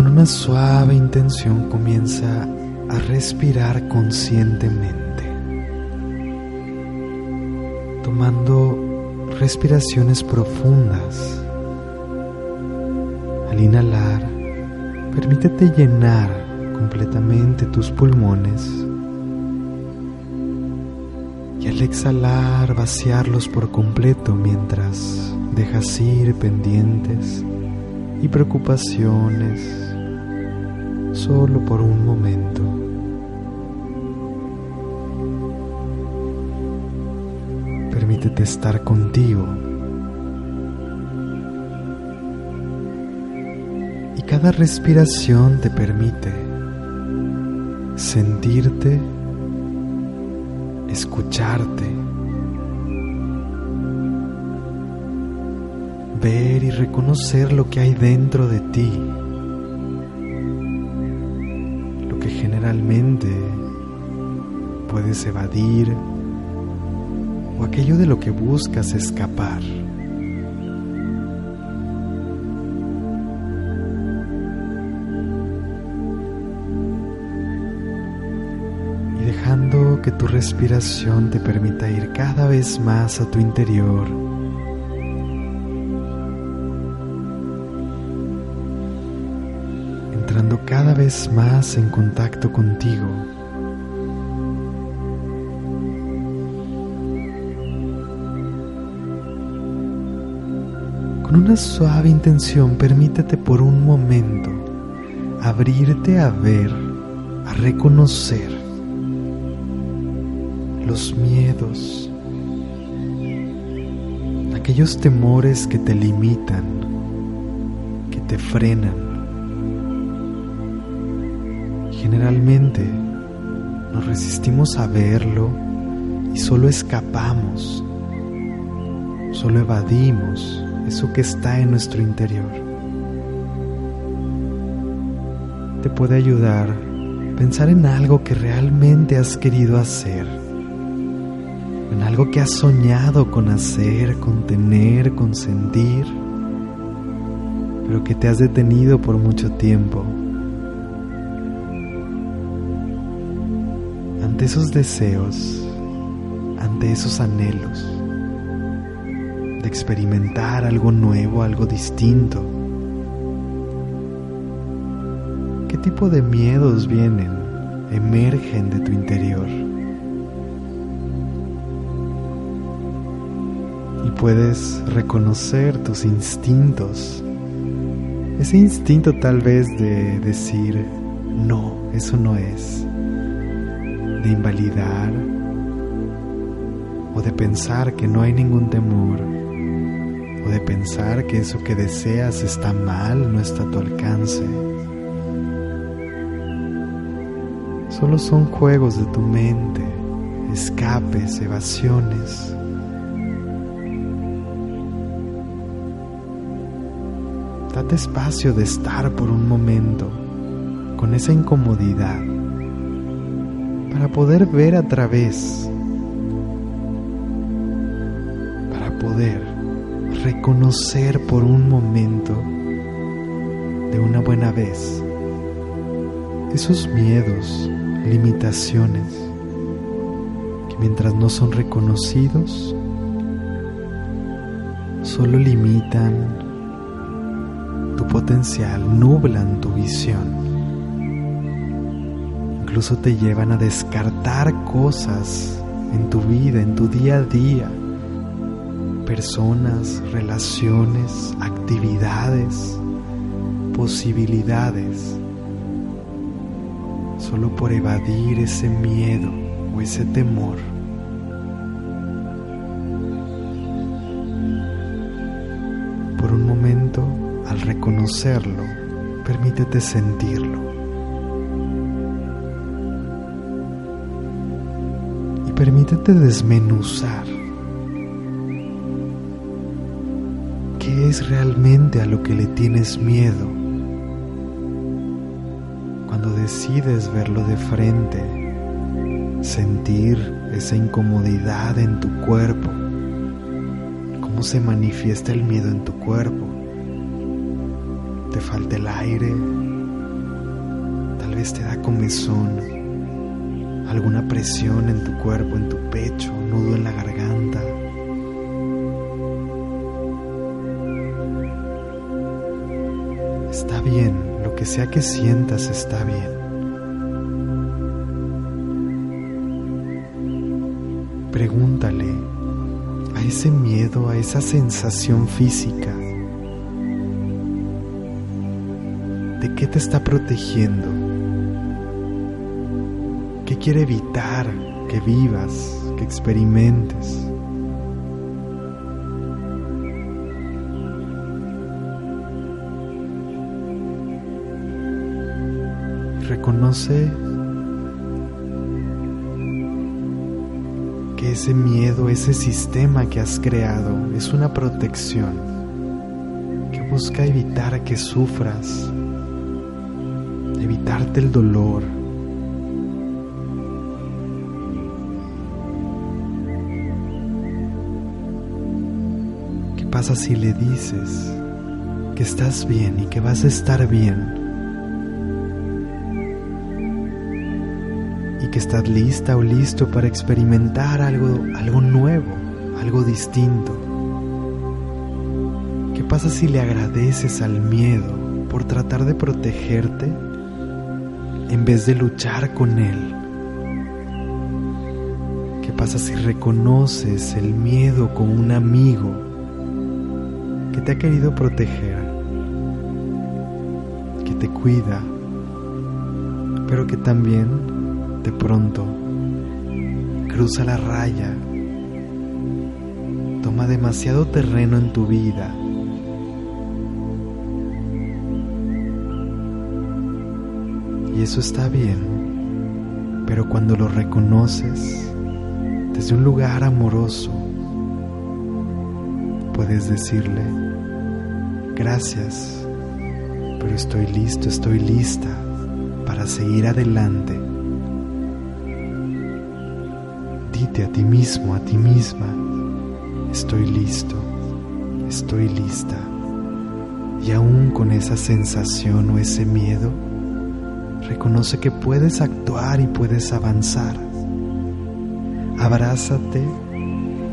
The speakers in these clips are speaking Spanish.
Con una suave intención comienza a respirar conscientemente, tomando respiraciones profundas. Al inhalar, permítete llenar completamente tus pulmones y al exhalar vaciarlos por completo mientras dejas ir pendientes y preocupaciones solo por un momento. Permítete estar contigo. Y cada respiración te permite sentirte, escucharte ver y reconocer lo que hay dentro de ti, lo que generalmente puedes evadir o aquello de lo que buscas escapar. Y dejando que tu respiración te permita ir cada vez más a tu interior, cada vez más en contacto contigo. Con una suave intención permítete por un momento abrirte a ver, a reconocer los miedos, aquellos temores que te limitan, que te frenan Generalmente nos resistimos a verlo y solo escapamos, solo evadimos eso que está en nuestro interior. Te puede ayudar pensar en algo que realmente has querido hacer, en algo que has soñado con hacer, con tener, con sentir, pero que te has detenido por mucho tiempo ante esos deseos, ante esos anhelos de experimentar algo nuevo, algo distinto. ¿Qué tipo de miedos vienen, emergen de tu interior? Y puedes reconocer tus instintos. Ese instinto tal vez de decir, no, eso no es de invalidar o de pensar que no hay ningún temor o de pensar que eso que deseas está mal, no está a tu alcance. Solo son juegos de tu mente, escapes, evasiones. Date espacio de estar por un momento con esa incomodidad para poder ver a través, para poder reconocer por un momento de una buena vez esos miedos, limitaciones, que mientras no son reconocidos, solo limitan tu potencial, nublan tu visión incluso te llevan a descartar cosas en tu vida, en tu día a día, personas, relaciones, actividades, posibilidades, solo por evadir ese miedo o ese temor. Por un momento, al reconocerlo, Permítete sentirlo. Permítete desmenuzar qué es realmente a lo que le tienes miedo cuando decides verlo de frente, sentir esa incomodidad en tu cuerpo, cómo se manifiesta el miedo en tu cuerpo. Te falta el aire, tal vez te da comezón, alguna presión en tu cuerpo, en tu pecho, nudo en la garganta. Está bien, lo que sea que sientas está bien. Pregúntale a ese miedo, a esa sensación física, ¿De qué te está protegiendo? ¿Qué quiere evitar que vivas, que experimentes? Reconoce que ese miedo, ese sistema que has creado es una protección que busca evitar que sufras, evitarte el dolor. Pasa si le dices que estás bien y que vas a estar bien? Y que estás lista o listo para experimentar algo, algo nuevo, algo distinto. ¿Qué pasa si le agradeces al miedo por tratar de protegerte en vez de luchar con él? ¿Qué pasa si reconoces el miedo como un amigo te ha querido proteger, que te cuida, pero que también de pronto cruza la raya, toma demasiado terreno en tu vida? Y eso está bien, pero cuando lo reconoces desde un lugar amoroso, puedes decirle, gracias, pero estoy listo, estoy lista para seguir adelante. Dite a ti mismo, a ti misma, estoy listo, estoy lista. Y aún con esa sensación o ese miedo, Reconoce que puedes actuar y puedes avanzar. Abrázate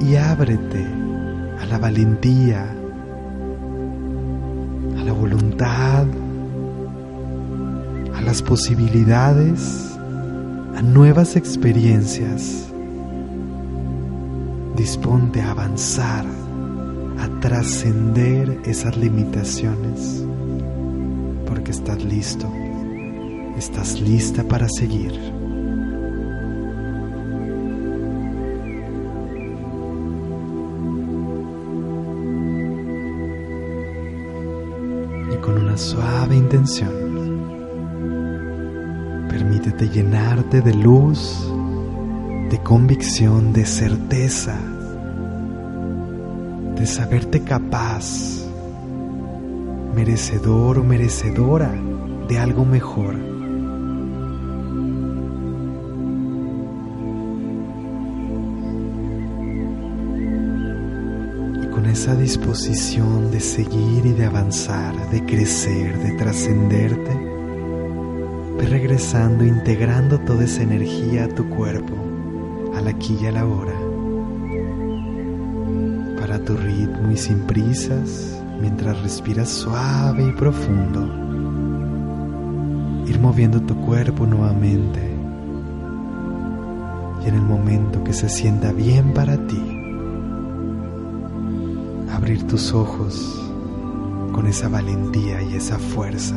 y ábrete a la valentía, a la voluntad, a las posibilidades, a nuevas experiencias. Disponte a avanzar, a trascender esas limitaciones, porque estás listo estás lista para seguir. Suave intención, permítete llenarte de luz, de convicción, de certeza, de saberte capaz, merecedor o merecedora de algo mejor. Esa disposición de seguir y de avanzar, de crecer, de trascenderte, ve regresando, integrando toda esa energía a tu cuerpo, al aquí y a la para tu ritmo y sin prisas, mientras respiras suave y profundo, ir moviendo tu cuerpo nuevamente y en el momento que se sienta bien para ti, abrir tus ojos con esa valentía y esa fuerza